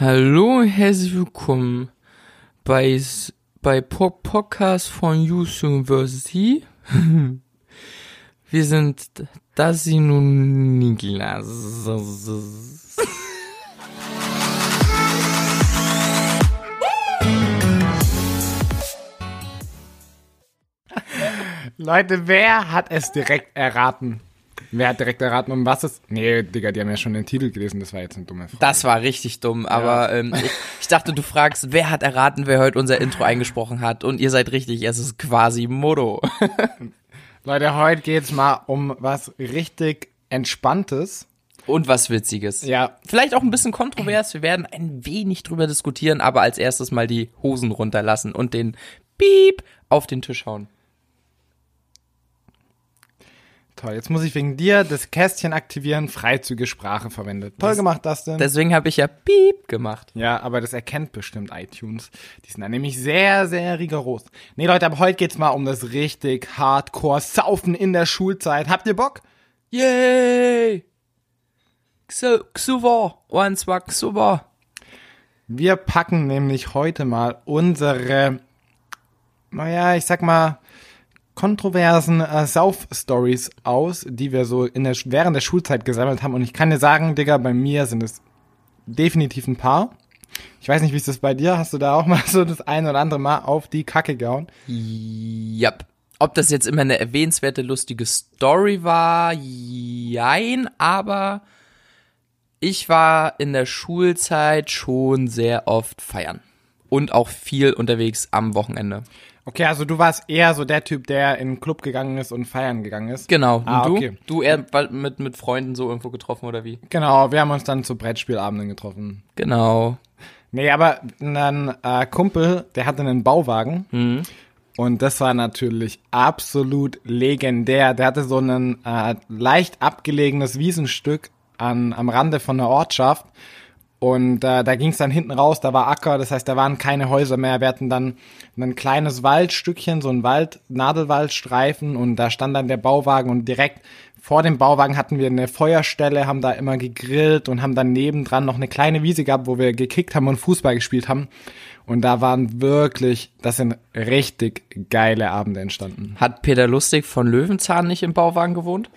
Hallo und herzlich willkommen bei, bei Po- Podcast von Youth University. Wir sind Dasin und Niklas. Leute, wer hat es direkt erraten? Wer hat direkt erraten, um was es... Nee, Digga, die haben ja schon den Titel gelesen, das war jetzt eine dumme Frage. Das war richtig dumm, aber ähm, ich, ich dachte, du fragst, wer hat erraten, wer heute unser Intro eingesprochen hat und ihr seid richtig, es ist quasi Modo. Leute, heute geht's mal um was richtig Entspanntes. Und was Witziges. Ja, Vielleicht auch ein bisschen kontrovers. Wir werden ein wenig drüber diskutieren, aber als erstes mal die Hosen runterlassen und den Piep auf den Tisch hauen. Toll. Jetzt muss ich wegen dir das Kästchen aktivieren, freizügige Sprache verwendet. Toll gemacht, Dustin. Deswegen habe ich ja Piep gemacht. Ja, aber das erkennt bestimmt iTunes. Die sind da nämlich sehr, sehr rigoros. Nee, Leute, aber heute geht's mal um das richtig Hardcore-Saufen in der Schulzeit. Habt ihr Bock? Yay! Xu- Xuva. Und zwar Xuva. Wir packen nämlich heute mal unsere, naja, ich sag mal, kontroversen äh, Sauf-Stories aus, die wir so in der, während der Schulzeit gesammelt haben. Und ich kann dir sagen, Digga, bei mir sind es definitiv ein paar. Ich weiß nicht, wie ist das bei dir? Hast du da auch mal so das ein oder andere Mal auf die Kacke gehauen? Yep. Ob das jetzt immer eine erwähnenswerte, lustige Story war, jein, aber ich war in der Schulzeit schon sehr oft feiern. Und auch viel unterwegs am Wochenende. Okay, also du warst eher so der Typ, der in den Club gegangen ist und feiern gegangen ist. Genau. Und Ah, du? okay. Du eher mit, mit Freunden so irgendwo getroffen oder wie? Genau, wir haben uns dann zu Brettspielabenden getroffen. Genau. Nee, aber ein äh, Kumpel, der hatte einen Bauwagen. Und das war natürlich absolut legendär. Der hatte so ein äh, leicht abgelegenes Wiesenstück an, am Rande von der Ortschaft. Und äh, da ging es dann hinten raus, da war Acker, das heißt, da waren keine Häuser mehr. Wir hatten dann ein kleines Waldstückchen, so ein Wald, Nadelwaldstreifen und da stand dann der Bauwagen und direkt vor dem Bauwagen hatten wir eine Feuerstelle, haben da immer gegrillt und haben dann nebendran noch eine kleine Wiese gehabt, wo wir gekickt haben und Fußball gespielt haben. Und da waren wirklich, das sind richtig geile Abende entstanden. Hat Peter Lustig von Löwenzahn nicht im Bauwagen gewohnt?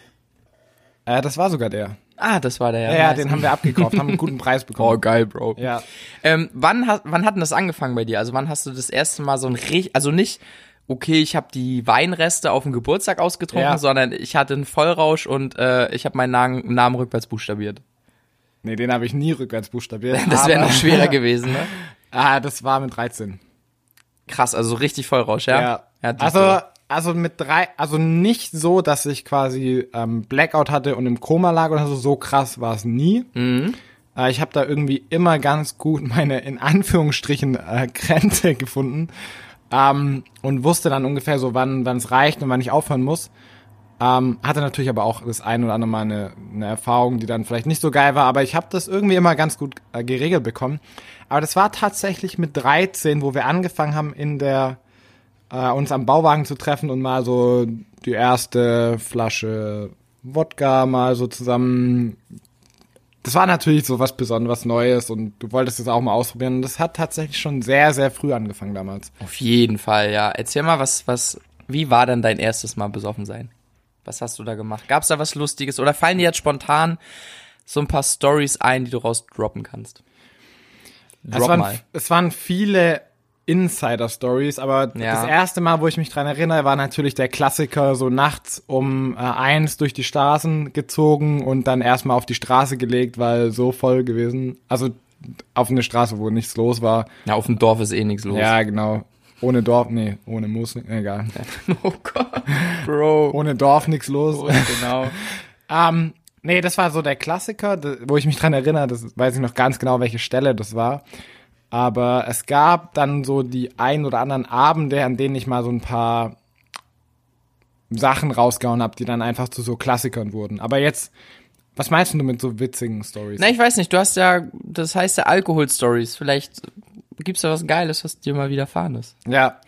Äh, das war sogar der. Ah, das war der. Ja, ja, den haben wir abgekauft, haben einen guten Preis Oh, bekommen. geil, Bro. Ja. Ähm, wann, hat, wann hat denn das angefangen bei dir? Also wann hast du das erste Mal so ein richtig, also nicht, okay, ich habe die Weinreste auf dem Geburtstag ausgetrunken, Ja. sondern ich hatte einen Vollrausch und äh, ich habe meinen Namen, Namen rückwärts buchstabiert. Nee, den habe ich nie rückwärts buchstabiert. Das wäre noch schwerer gewesen, ne? Ah, das war mit 13. Krass, also richtig Vollrausch, ja? Ja. die- also, also mit drei, also nicht so, dass ich quasi ähm, Blackout hatte und im Koma lag oder so, so krass war es nie. Mhm. Äh, ich habe da irgendwie immer ganz gut meine, in Anführungsstrichen, äh, Grenze gefunden ähm, und wusste dann ungefähr so, wann wann es reicht und wann ich aufhören muss. Ähm, hatte natürlich aber auch das ein oder andere Mal eine, eine Erfahrung, die dann vielleicht nicht so geil war, aber ich habe das irgendwie immer ganz gut äh, geregelt bekommen. Aber das war tatsächlich mit 13, wo wir angefangen haben, in der äh, uns am Bauwagen zu treffen und mal so die erste Flasche Wodka mal so zusammen. Das war natürlich so was Besonderes Neues und du wolltest es auch mal ausprobieren. Und das hat tatsächlich schon sehr, sehr früh angefangen damals. Auf jeden Fall, ja. Erzähl mal, was, was, wie war denn dein erstes Mal besoffen sein? Was hast du da gemacht? Gab's da was Lustiges? Oder fallen dir jetzt spontan so ein paar Stories ein, die du raus droppen kannst? Es Drop waren, mal. es waren viele Insider-Stories, aber Ja. das erste Mal, wo ich mich dran erinnere, war natürlich der Klassiker, so nachts um äh, eins durch die Straßen gezogen und dann erstmal auf die Straße gelegt, weil so voll gewesen. Also auf eine Straße, wo nichts los war. Ja, auf dem Dorf ist eh nichts los. Ja, genau. Ohne Dorf, nee, ohne Moos, egal. Oh Gott, Bro. Ohne Dorf nichts los. Oh, genau. Ähm, nee, das war so der Klassiker, wo ich mich dran erinnere, das weiß ich noch ganz genau, welche Stelle das war. Aber es gab dann so die ein oder anderen Abende, an denen ich mal so ein paar Sachen rausgehauen habe, die dann einfach zu so Klassikern wurden. Aber jetzt, was meinst du mit so witzigen Stories? Na, ich weiß nicht, du hast ja, das heißt ja Alkohol-Stories. Vielleicht gibt's da was Geiles, was dir mal widerfahren ist. Ja.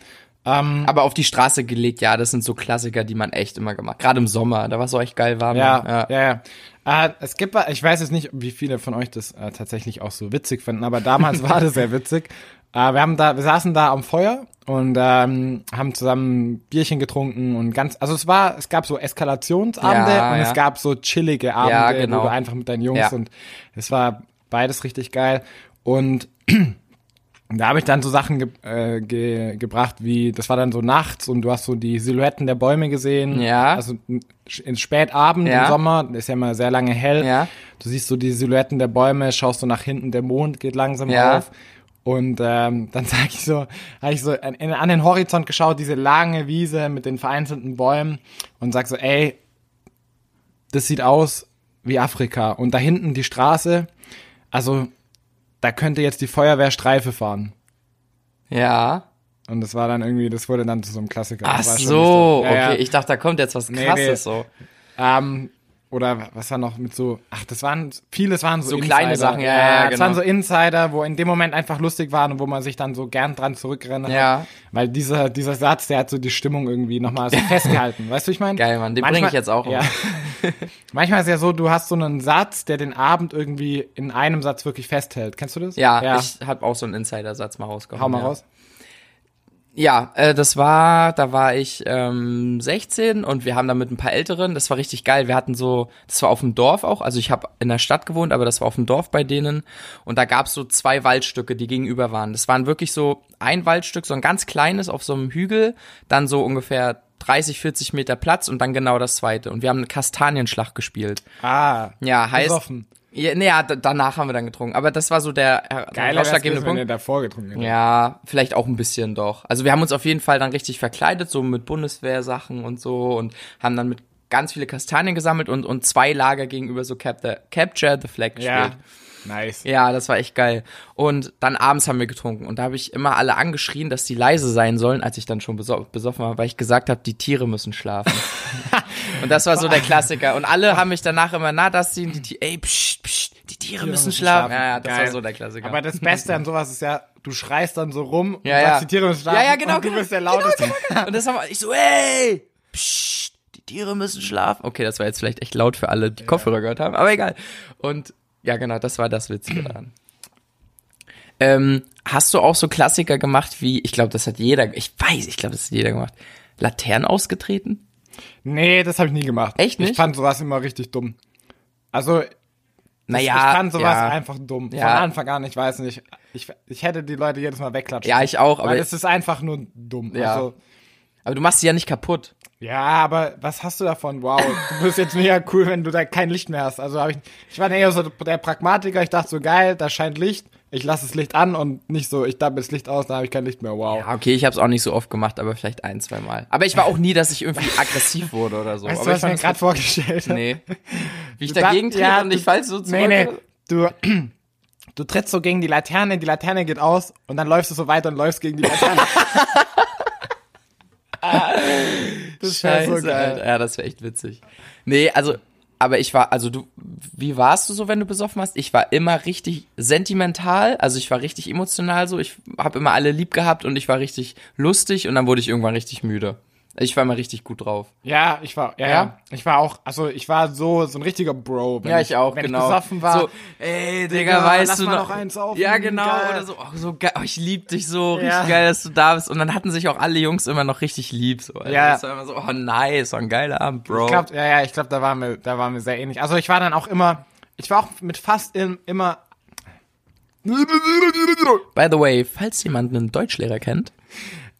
Ähm, Aber auf die Straße gelegt, ja, das sind so Klassiker, die man echt immer gemacht. Gerade im Sommer, da war es so echt geil warm. Ja, ja, ja. Äh, es gibt, ich weiß jetzt nicht, wie viele von euch das äh, tatsächlich auch so witzig finden, aber damals war das sehr witzig. Äh, wir haben da, wir saßen da am Feuer und ähm, haben zusammen Bierchen getrunken und ganz, also es war, es gab so Eskalationsabende Ja, und ja. es gab so chillige Abende, Ja, genau. wo du einfach mit deinen Jungs Ja. und es war beides richtig geil und da habe ich dann so Sachen ge äh, ge gebracht, wie, das war dann so nachts und du hast so die Silhouetten der Bäume gesehen. Ja. Also in Spätabend Ja. im Sommer, ist ja immer sehr lange hell. Ja. Du siehst so die Silhouetten der Bäume, schaust so nach hinten, der Mond geht langsam Ja. auf. Und ähm, dann sag ich so, habe ich so an, an den Horizont geschaut, diese lange Wiese mit den vereinzelten Bäumen und sag so, ey, das sieht aus wie Afrika. Und da hinten die Straße, also da könnte jetzt die Feuerwehrstreife fahren. Ja. Und das war dann irgendwie, das wurde dann zu so einem Klassiker. Ach so, Ja, okay. ja. Ich dachte, da kommt jetzt was Nee, krasses nee. so. Ähm, oder was war noch mit so, ach, das waren, vieles waren so, So kleine Insider. Sachen, ja, ja, Das genau. waren so Insider, wo in dem Moment einfach lustig waren und wo man sich dann so gern dran zurückrennen Ja. hat. Weil dieser, dieser Satz, der hat so die Stimmung irgendwie nochmal so festgehalten. weißt du, ich meine? Geil, Mann, den bring ich jetzt auch Ja. Manchmal ist ja so, du hast so einen Satz, der den Abend irgendwie in einem Satz wirklich festhält. Kennst du das? Ja, ich habe auch so einen Insider-Satz mal rausgehauen. Hau mal ja. raus. Ja, äh, das war, da war ich ähm, 16 und wir haben da mit ein paar Älteren, das war richtig geil. Wir hatten so, das war auf dem Dorf auch, also ich habe in der Stadt gewohnt, aber das war auf dem Dorf bei denen und da gab's so zwei Waldstücke, die gegenüber waren. Das waren wirklich so ein Waldstück, so ein ganz kleines auf so einem Hügel, dann so ungefähr 30, 40 Meter Platz und dann genau das zweite. Und wir haben eine Kastanienschlacht gespielt. Ah. Ja, heißt. Besoffen. Ja, nee, ja, danach haben wir dann getrunken. Aber das war so der äh, Geiler ausschlaggebende gewesen, wenn Punkt. ihr davor getrunken hättet. Ja, vielleicht auch ein bisschen doch. Also wir haben uns auf jeden Fall dann richtig verkleidet, so mit Bundeswehrsachen und so und haben dann mit ganz viele Kastanien gesammelt und, und zwei Lager gegenüber so Cap the, Capture the Flag gespielt. Ja. Nice. Ja, das war echt geil. Und dann abends haben wir getrunken und da habe ich immer alle angeschrien, dass die leise sein sollen, als ich dann schon beso besoffen war, weil ich gesagt habe, die Tiere müssen schlafen. und das war so der Klassiker. Und alle haben mich danach immer, na, das sind die Tiere, ey, psst, psst, die Tiere müssen schlafen. Ja, ja, das Geil. war so der Klassiker. Aber das Beste an sowas ist ja, du schreist dann so rum und Ja, sagst, ja. die Tiere müssen schlafen Ja, ja, genau, und du genau, bist der genau, Lauteste. Und das haben wir, ich so, ey, psst, die Tiere müssen schlafen. Okay, das war jetzt vielleicht echt laut für alle, die Kopfhörer gehört haben, aber egal. Und ja, genau, das war das Witzige daran. Ähm, hast du auch so Klassiker gemacht wie, ich glaube, das hat jeder, ich weiß, ich glaube, das hat jeder gemacht, Laternen ausgetreten? Nee, das habe ich nie gemacht. Echt nicht? Ich fand sowas immer richtig dumm. Also, Naja, ich fand sowas ja. einfach dumm. Ja. Von Anfang an, ich weiß nicht. Ich, ich hätte die Leute jedes Mal wegklatschen. Ja, ich auch, aber- Weil es ist einfach nur dumm. Ja. Also, Aber du machst sie ja nicht kaputt. ja, aber was hast du davon? Wow, du bist jetzt mega cool, wenn du da kein Licht mehr hast. Also ich, ich war eher so der Pragmatiker. Ich dachte so, geil, da scheint Licht. Ich lasse das Licht an und nicht so, ich dappe das Licht aus, dann habe ich kein Licht mehr. Wow. Ja, okay, ich habe es auch nicht so oft gemacht, aber vielleicht ein, zwei Mal. Aber ich war auch nie, dass ich irgendwie aggressiv wurde oder so. Weißt aber du, was ich mir gerade vorgestellt habe? Nee. Wie ich Du dagegen da- trete ja, und ich du- fall so zurück. Nee, nee. Du, du trittst so gegen die Laterne, die Laterne geht aus und dann läufst du so weiter und läufst gegen die Laterne. das Scheiße, so geil. Alter. Ja, das wäre echt witzig. Nee, also, aber ich war, also du, wie warst du so, wenn du besoffen hast? Ich war immer richtig sentimental, also ich war richtig emotional so. Ich habe immer alle lieb gehabt und ich war richtig lustig und dann wurde ich irgendwann richtig müde. Ich war immer richtig gut drauf. Ja, ich war, ja, Ja? ja, ich war auch, also ich war so, so ein richtiger Bro. Wenn Ja, ich auch, wenn genau. ich besoffen war. So, ey, Digga, Digga, weißt du mal noch, noch eins auf, Ja, genau, geil. oder so, oh, so geil, oh, ich lieb dich so, Ja. richtig geil, dass du da bist. Und dann hatten sich auch alle Jungs immer noch richtig lieb, so. Also Ja. Das war immer so, oh nice, so ein geiler Abend, Bro. Ich glaub, ja, ja, ich glaube, da waren wir, da waren wir sehr ähnlich. Also ich war dann auch immer, ich war auch mit fast in, immer. By the way, falls jemand einen Deutschlehrer kennt,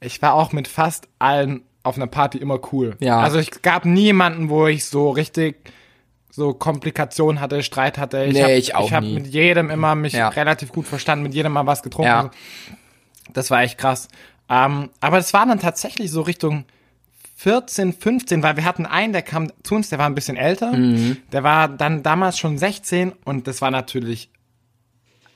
Ich war auch mit fast allen auf einer Party immer cool. Ja. Also ich gab niemanden, wo ich so richtig so Komplikationen hatte, Streit hatte. Ich Nee, hab, ich auch Ich habe mit jedem immer mich Ja. relativ gut verstanden, mit jedem mal was getrunken. Ja. Das war echt krass. Ähm, aber es war dann tatsächlich so Richtung 14, 15, weil wir hatten einen, der kam zu uns, der war ein bisschen älter. Mhm. Der war dann damals schon 16 und das war natürlich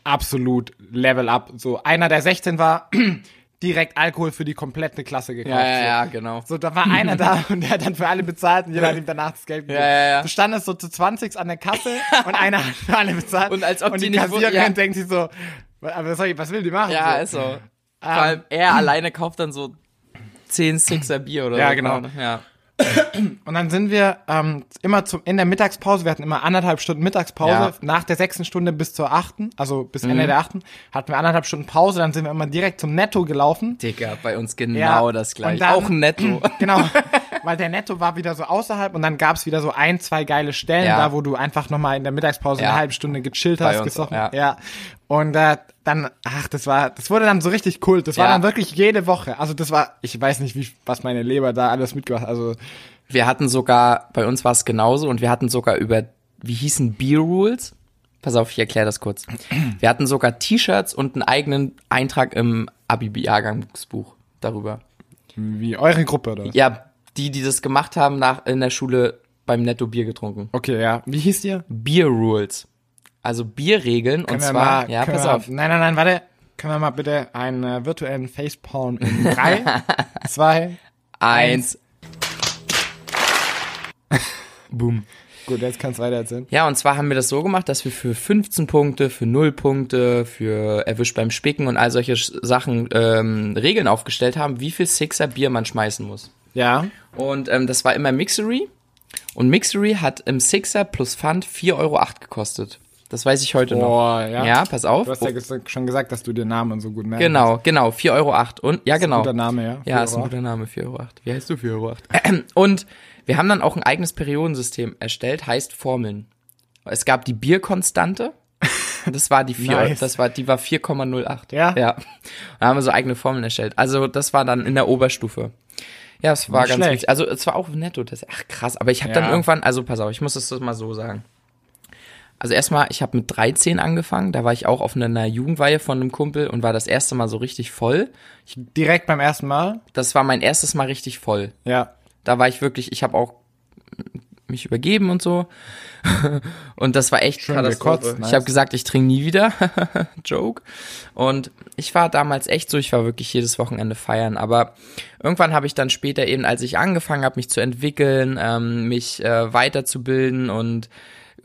absolut Level up. So einer, der 16 war, direkt Alkohol für die komplette Klasse gekauft. ja, ja, ja, genau. So, da war einer da und der hat dann für alle bezahlt und jeder hat ihm danach das Geld gegeben. Ja, ja, ja. Du standest so zu 20 an der Kasse und einer hat für alle bezahlt. Und als ob und die die nicht Kassiererin ja. denkt sich so, aber ich, was will die machen? Ja, so. ist so. Vor allem er alleine kauft dann so 10 Sixer Bier oder Ja, so. genau. Ja. Und dann sind wir ähm, immer zum, in der Mittagspause, wir hatten immer anderthalb Stunden Mittagspause, Ja. nach der sechsten Stunde bis zur achten, also bis Mhm. Ende der achten, hatten wir anderthalb Stunden Pause, dann sind wir immer direkt zum Netto gelaufen. Digga, bei uns genau Ja, das gleiche. dann- Auch ein Netto. Genau, weil der Netto war wieder so außerhalb und dann gab's wieder so ein, zwei geile Stellen, Ja. da wo du einfach nochmal in der Mittagspause Ja. eine halbe Stunde gechillt hast, gesoffen. auch, ja. Und äh, dann, ach, das war, das wurde dann so richtig Kult. Das war Ja. dann wirklich jede Woche. Also das war, ich weiß nicht, wie, was meine Leber da alles mitgemacht hat. Also Wir hatten sogar, bei uns war es genauso und wir hatten sogar über, wie hießen Beer Rules? Pass auf, ich erkläre das kurz. Wir hatten sogar T-Shirts und einen eigenen Eintrag im Abi-Jahrgangsbuch darüber. wie eure Gruppe, oder? Ja, die, die das gemacht haben, nach, in der Schule beim Netto Bier getrunken. Okay, ja. Wie hieß ihr? Beer Rules. Also Bierregeln und Können wir zwar, mal, ja, pass wir, auf. Nein, nein, nein, warte. Können wir mal bitte einen äh, virtuellen Facepalm in drei, zwei, Eins. Boom. gut, jetzt kannst du weiter erzählen. Ja, und zwar haben wir das so gemacht, dass wir für 15 Punkte, für 0 Punkte, für erwischt beim Spicken und all solche Sachen ähm, Regeln aufgestellt haben, wie viel Sixer Bier man schmeißen muss. Ja. Und ähm, das war immer Mixery. Und Mixery hat im Sixer plus Pfand 4,08 Euro gekostet. Das weiß ich heute Boah, noch. ja. Ja, pass auf. Du hast ja ges- schon gesagt, dass du den Namen so gut merkst. genau, genau, 4,08 Euro. Und ja, genau. Guter Name, ja. Ja, ist ein guter Name, 4,08 Euro. Wie heißt du 4,08 Euro? Und wir haben dann auch ein eigenes Periodensystem erstellt, heißt Formeln. Es gab die Bierkonstante. Das war die 4, Nice. das war, die war 4,08. Ja? Ja. Da haben wir so eigene Formeln erstellt. Also, das war dann in der Oberstufe. Ja, es war Nicht ganz schlecht. witzig. Also, es war auch netto. Das, ach, krass. Aber ich habe dann Ja. irgendwann, also, pass auf, ich muss das mal so sagen. Also erstmal, ich habe mit 13 angefangen, da war ich auch auf einer Jugendweihe von einem Kumpel und war das erste Mal so richtig voll. Direkt beim ersten Mal? Das war mein erstes Mal richtig voll. Ja. Da war ich wirklich, ich habe auch mich übergeben und so. Und das war echt Schön Katastrophe. gekotzt, nice. Ich habe gesagt, ich trinke nie wieder. Joke. Und ich war damals echt so, ich war wirklich jedes Wochenende feiern. Aber irgendwann habe ich dann später eben, als ich angefangen habe, mich zu entwickeln, ähm, mich äh, weiterzubilden und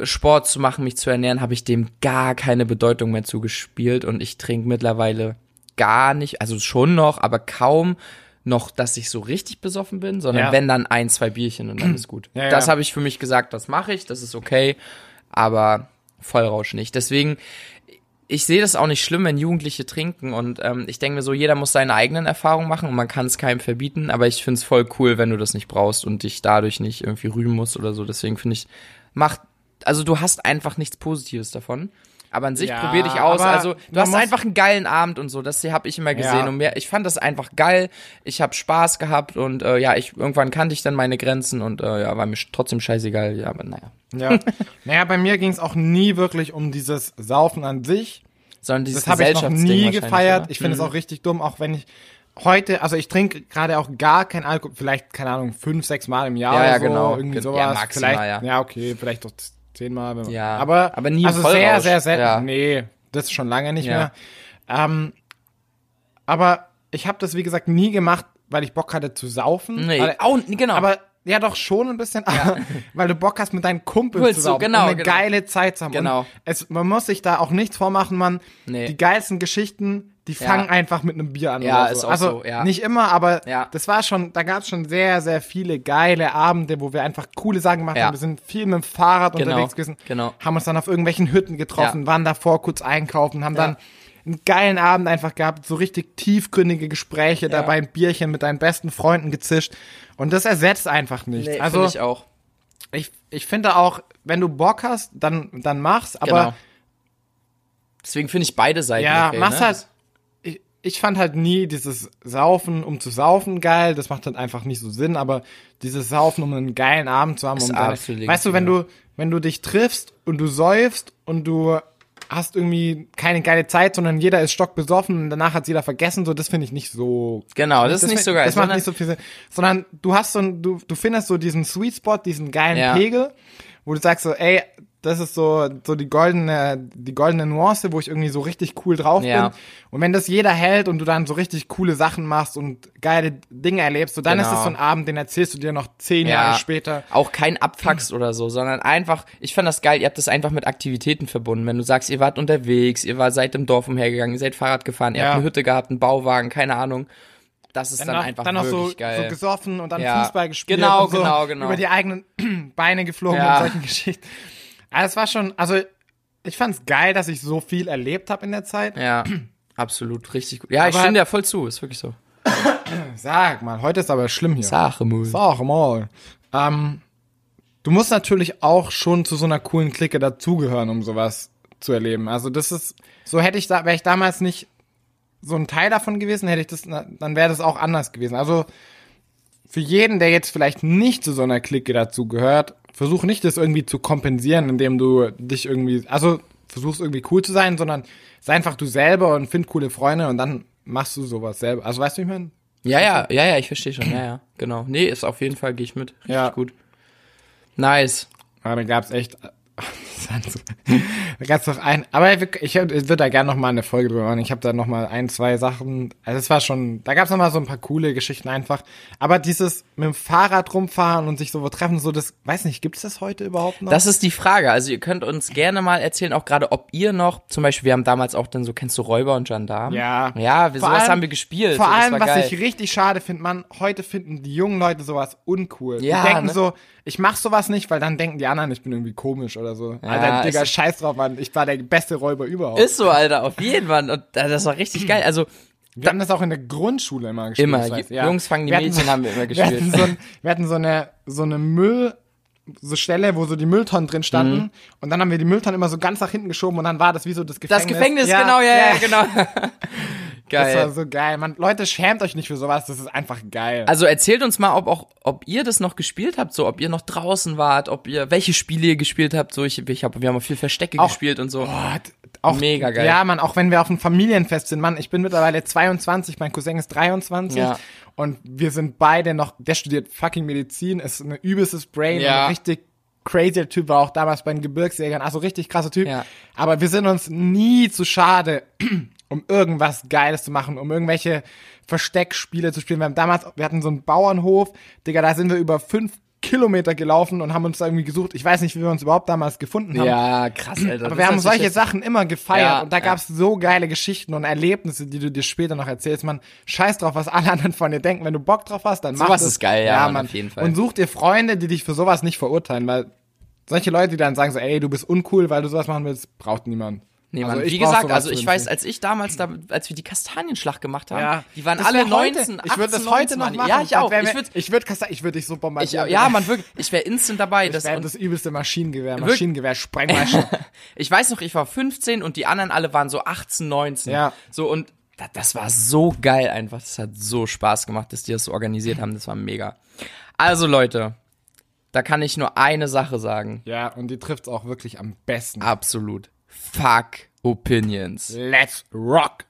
Sport zu machen, mich zu ernähren, habe ich dem gar keine Bedeutung mehr zugespielt. Und ich trinke mittlerweile gar nicht, also schon noch, aber kaum noch, dass ich so richtig besoffen bin, sondern Ja. wenn dann ein, zwei Bierchen und dann ist gut. Ja. Das habe ich für mich gesagt, das mache ich, das ist okay, aber Vollrausch nicht. Deswegen, ich sehe das auch nicht schlimm, wenn Jugendliche trinken und ähm, ich denke mir so, jeder muss seine eigenen Erfahrungen machen und man kann es keinem verbieten, aber ich finde es voll cool, wenn du das nicht brauchst und dich dadurch nicht irgendwie rühmen musst oder so. Deswegen finde ich, macht, also du hast einfach nichts Positives davon. Aber an sich Ja, probier dich aus. Also du hast einfach einen geilen Abend und so. Das habe ich immer gesehen. Ja. Und mehr, ich fand das einfach geil. Ich habe Spaß gehabt und äh, ja, ich irgendwann kannte ich dann meine Grenzen und äh, ja, war mir trotzdem scheißegal. Ja, aber naja. Ja. naja, bei mir ging es auch nie wirklich um dieses Saufen an sich. Sondern dieses Das habe ich noch nie gefeiert. oder? Ich finde es Mhm. auch richtig dumm, auch wenn ich heute, also ich trinke gerade auch gar kein Alkohol, vielleicht, keine Ahnung, fünf, sechs Mal im Jahr Ja, oder ja, so, genau. irgendwie Ge- sowas. ja, maximal, vielleicht, ja. ja, okay, vielleicht doch zehnmal. wenn man- Ja, aber, aber nie also sehr, sehr selten. Ja. Nee, das schon lange nicht Ja. mehr. Ähm, aber ich habe das, wie gesagt, nie gemacht, weil ich Bock hatte zu saufen. Nee, Weil- oh, genau. aber ja, doch schon ein bisschen, weil du Bock hast, mit deinen Kumpels Willst zu saufen genau, und eine genau. geile Zeit zu haben. Genau. Und es, man muss sich da auch nichts vormachen, man. Nee. Die geilsten Geschichten, die Ja. fangen einfach mit einem Bier an. Ja, oder ist so. auch also so, ja. nicht immer, aber Ja. das war schon, da gab es schon sehr, sehr viele geile Abende, wo wir einfach coole Sachen gemacht Ja. haben. Wir sind viel mit dem Fahrrad Genau, unterwegs gewesen, genau. haben uns dann auf irgendwelchen Hütten getroffen, Ja. waren davor kurz einkaufen, haben Ja. dann einen geilen Abend einfach gehabt, so richtig tiefgründige Gespräche, dabei ein Bierchen mit deinen besten Freunden gezischt. Und das ersetzt einfach nichts. nee, also ich auch. ich, ich finde auch, wenn du Bock hast, dann, dann mach's, aber Genau. Deswegen finde ich beide Seiten ja, okay, mach's ne? halt. Ich, fand halt nie dieses Saufen, um zu saufen, geil. Das macht halt einfach nicht so Sinn, aber dieses Saufen, um einen geilen Abend zu haben, Ist um absolut weißt du, wenn du, wenn du dich triffst und du säufst und du hast irgendwie keine geile Zeit, sondern jeder ist stockbesoffen und danach hat jeder vergessen, so, das finde ich nicht so Genau, das ist nicht so geil. Das macht nicht so viel Sinn. Sondern du hast so ein, du, du findest so diesen Sweet Spot, diesen geilen Ja. Pegel, wo du sagst so, ey, das ist so, so die goldene, die goldene Nuance, wo ich irgendwie so richtig cool drauf Ja. bin. Und wenn das jeder hält und du dann so richtig coole Sachen machst und geile Dinge erlebst, so dann Genau. ist es so ein Abend, den erzählst du dir noch zehn Ja. Jahre später. Auch kein Abfucks oder so, sondern einfach, ich fand das geil, ihr habt das einfach mit Aktivitäten verbunden. Wenn du sagst, ihr wart unterwegs, ihr war seid im Dorf umhergegangen, ihr seid Fahrrad gefahren, ihr Ja. habt eine Hütte gehabt, einen Bauwagen, keine Ahnung. das ist dann, noch, einfach dann noch so, geil. so gesoffen und dann Ja. Fußball gespielt Genau, so genau, genau. über die eigenen Beine geflogen Ja. und solchen Geschichten. Aber es war schon, also ich fand's geil, dass ich so viel erlebt habe in der Zeit. ja, absolut, richtig gut. Ja, ich Aber- stimme dir voll zu, ist wirklich so. Sag mal, heute ist aber schlimm hier. Sache, Mul. Sag mal. Ähm, du musst natürlich auch schon zu so einer coolen Clique dazugehören, um sowas zu erleben. Also das ist, so hätte ich da, wäre ich damals nicht so ein Teil davon gewesen, hätte ich das, dann wäre das auch anders gewesen. Also für jeden, der jetzt vielleicht nicht zu so einer Clique dazugehört, versuch nicht das irgendwie zu kompensieren, indem du dich irgendwie, also versuchst irgendwie cool zu sein, sondern sei einfach du selber und find coole Freunde und dann machst du sowas selber. Also weißt du, wie ich meine? Ja, ja, ja, ja, ich verstehe schon, ja, ja, genau. Nee, ist auf jeden Fall, gehe ich mit. Richtig Ja. gut. Nice. Ja, da gab's echt. gab's noch ein. Aber ich, würde da gerne noch mal eine Folge drüber machen. Ich habe da noch mal ein, zwei Sachen. Also es war schon. Da gab's noch mal so ein paar coole Geschichten einfach. Aber dieses mit dem Fahrrad rumfahren und sich so wo treffen, so das. Weiß nicht, gibt's das heute überhaupt noch? Das ist die Frage. Also ihr könnt uns gerne mal erzählen, auch gerade, ob ihr noch, zum Beispiel, wir haben damals auch dann so, kennst du Räuber und Gendarm? Ja. Ja, wir, Vor sowas allem- haben wir gespielt. Vor allem, was geil. ich richtig schade finde, man, heute finden die jungen Leute sowas uncool. Ja, die denken ne? so, ich mach sowas nicht, weil dann denken die anderen, ich bin irgendwie komisch oder so. Ja, Alter, Digga, scheiß drauf, Mann. Ich war der beste Räuber überhaupt. Ist so, Alter, auf jeden Fall. Und äh, das war richtig geil. Also, Wir haben das auch in der Grundschule immer gespielt. Immer. weiß ich, Jungs fangen die Wir hatten Mädchen so- haben wir immer Wir hatten, gespielt. so, ein, wir hatten so eine, so eine Müll, so Stelle, wo so die Mülltonnen drin standen. Mhm. Und dann haben wir die Mülltonnen immer so ganz nach hinten geschoben und dann war das wie so das Gefängnis. das Gefängnis, genau, ja, ja, genau. Das war geil. so geil. Man, Leute, schämt euch nicht für sowas, das ist einfach geil. Also erzählt uns mal, ob auch, ob ihr das noch gespielt habt, so, ob ihr noch draußen wart, ob ihr, welche Spiele ihr gespielt habt, so, ich, ich hab, wir haben auch viel Verstecke Auch- gespielt und so. D- auch, Mega geil. Ja, man, auch wenn wir auf einem Familienfest sind, Mann, ich bin mittlerweile 22, mein Cousin ist 23 Ja. und wir sind beide noch, der studiert fucking Medizin, ist ein übelstes Brain, Ja. ein richtig crazy Typ, war auch damals bei den Gebirgsjägern, also richtig krasser Typ. Ja. Aber wir sind uns nie zu schade, um irgendwas Geiles zu machen, um irgendwelche Versteckspiele zu spielen. Wir haben damals, wir hatten so einen Bauernhof, Digga, da sind wir über fünf Kilometer gelaufen und haben uns da irgendwie gesucht. Ich weiß nicht, wie wir uns überhaupt damals gefunden haben. Ja, krass, Alter. Aber wir haben solche natürlich- Sachen immer gefeiert Ja, und da ja. gab's so geile Geschichten und Erlebnisse, die du dir später noch erzählst. Man, scheiß drauf, was alle anderen von dir denken. Wenn du Bock drauf hast, dann mach Sowas das. ist geil, ja, Mann, auf jeden Fall. Und such dir Freunde, die dich für sowas nicht verurteilen, weil solche Leute, die dann sagen so, ey, du bist uncool, weil du sowas machen willst, braucht niemand. Nee, Also Mann, ich wie gesagt, also ich weiß, als ich damals, da, als wir die Kastanienschlacht gemacht haben, Ja, die waren alle wär heute. 19, 18, Ich würde das 19, heute noch Mann. machen. Ja, ich auch. Wär Ich würde, ich würde ich würd dich so ich, bombardieren. ja, Mann, wirklich, ich wäre instant dabei. Das Das, wäre das übelste Maschinengewehr, Maschinengewehr, Sprengmaschine. ich weiß noch, ich war 15 und die anderen alle waren so 18, 19. Ja. So und da- das war so geil einfach. Das hat so Spaß gemacht, dass die das so organisiert haben. Das war mega. Also Leute, da kann ich nur eine Sache sagen. ja, und die trifft's auch wirklich am besten. Absolut. Fuck Opinions. Let's rock!